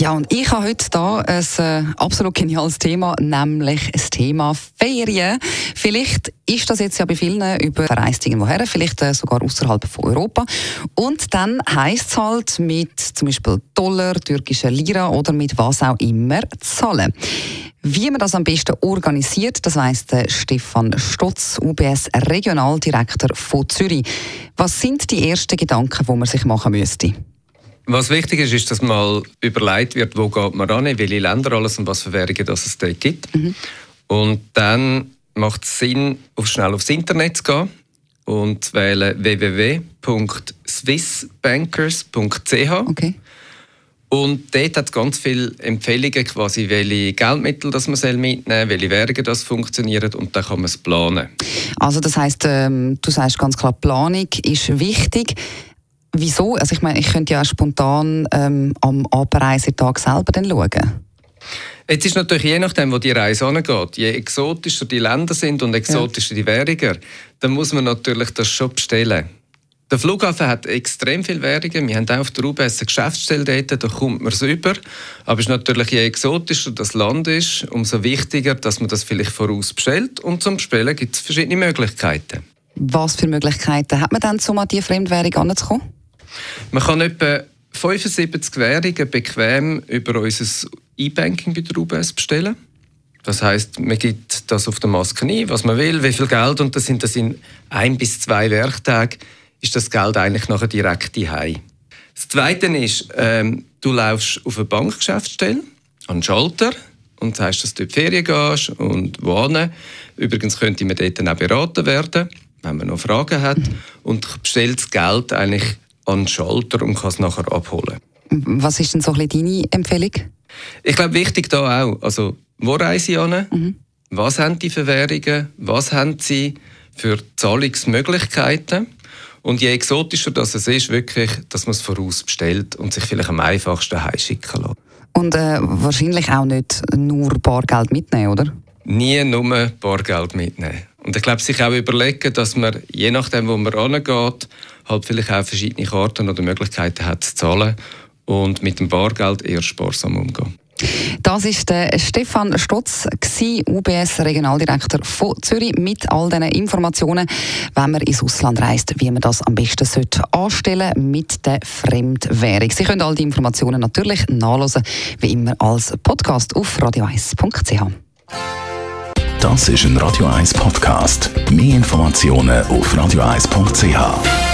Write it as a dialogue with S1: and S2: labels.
S1: Ja, und ich habe heute da ein äh, absolut geniales Thema, nämlich das Thema Ferien. Vielleicht ist das jetzt ja bei vielen über verreist irgendwoher, vielleicht äh, sogar außerhalb von Europa. Und dann heisst es halt mit zum Beispiel Dollar, türkischer Lira oder mit was auch immer zahlen. Wie man das am besten organisiert, das weiss Stefan Stotz, UBS Regionaldirektor von Zürich. Was sind die ersten Gedanken, die man sich machen müsste?
S2: Was wichtig ist, ist, dass mal überlegt wird, wo geht man ran, welche Länder alles und was für Währungen das es dort gibt. Mhm. Und dann macht es Sinn, auf schnell aufs Internet zu gehen und zu wählen www.swissbankers.ch.
S1: Okay.
S2: Und dort hat es ganz viele Empfehlungen, quasi, welche Geldmittel das man mitnehmen soll, welche Währungen das funktionieren und dann kann man es planen.
S1: Also das heißt, ähm, du sagst ganz klar, Planung ist wichtig. Wieso? Also ich meine, ich könnte ja auch spontan ähm, am Abreisetag selber dann schauen.
S2: Jetzt ist natürlich je nachdem, wo die Reise angeht, je exotischer die Länder sind und exotischer ja. die Währungen, dann muss man natürlich das schon bestellen. Der Flughafen hat extrem viele Währungen. Wir haben auch auf der UBS eine Geschäftsstelle dort, da kommt man es über. Aber es ist natürlich, je exotischer das Land ist, umso wichtiger, dass man das vielleicht voraus bestellt. Und zum Bestellen gibt es verschiedene Möglichkeiten.
S1: Was für Möglichkeiten hat man dann, um an diese Fremdwährung anzukommen?
S2: Man kann etwa 75 Währungen bequem über unser E-Banking bei der UBS bestellen. Das heißt, man gibt das auf der Maske ein, was man will, wie viel Geld, und das sind das in ein bis zwei Werktagen, ist das Geld eigentlich nachher direkt hei. Das Zweite ist, ähm, du laufst auf eine Bankgeschäftsstelle, an den Schalter, und sagst, dass du in die Ferien gehst und wohnen. Übrigens könnte man dort auch beraten werden, wenn man noch Fragen hat, und bestellt das Geld eigentlich an den Schalter und kann es nachher abholen.
S1: Was ist denn so ein deine Empfehlung?
S2: Ich glaube, wichtig da auch, also wo reise ich an? Mhm. Was haben die für Währungen? Was haben sie für Zahlungsmöglichkeiten? Und je exotischer das es ist, wirklich, dass man es voraus bestellt und sich vielleicht am einfachsten heimschicken lässt.
S1: Und äh, wahrscheinlich auch nicht nur Bargeld mitnehmen, oder?
S2: Nie nur Bargeld mitnehmen. Und ich glaube, sich auch überlegen, dass man, je nachdem, wo man angeht, halt vielleicht auch verschiedene Karten oder Möglichkeiten hat zu zahlen und mit dem Bargeld eher sparsam umgehen.
S1: Das ist der Stefan Stotz, UBS Regionaldirektor von Zürich, mit all diesen Informationen, wenn man ins Ausland reist, wie man das am besten sollte anstellen mit der Fremdwährung. Sie können all die Informationen natürlich nachlesen, wie immer als Podcast auf radio1.ch.
S3: Das ist ein Radio 1 Podcast. Mehr Informationen auf radio1.ch.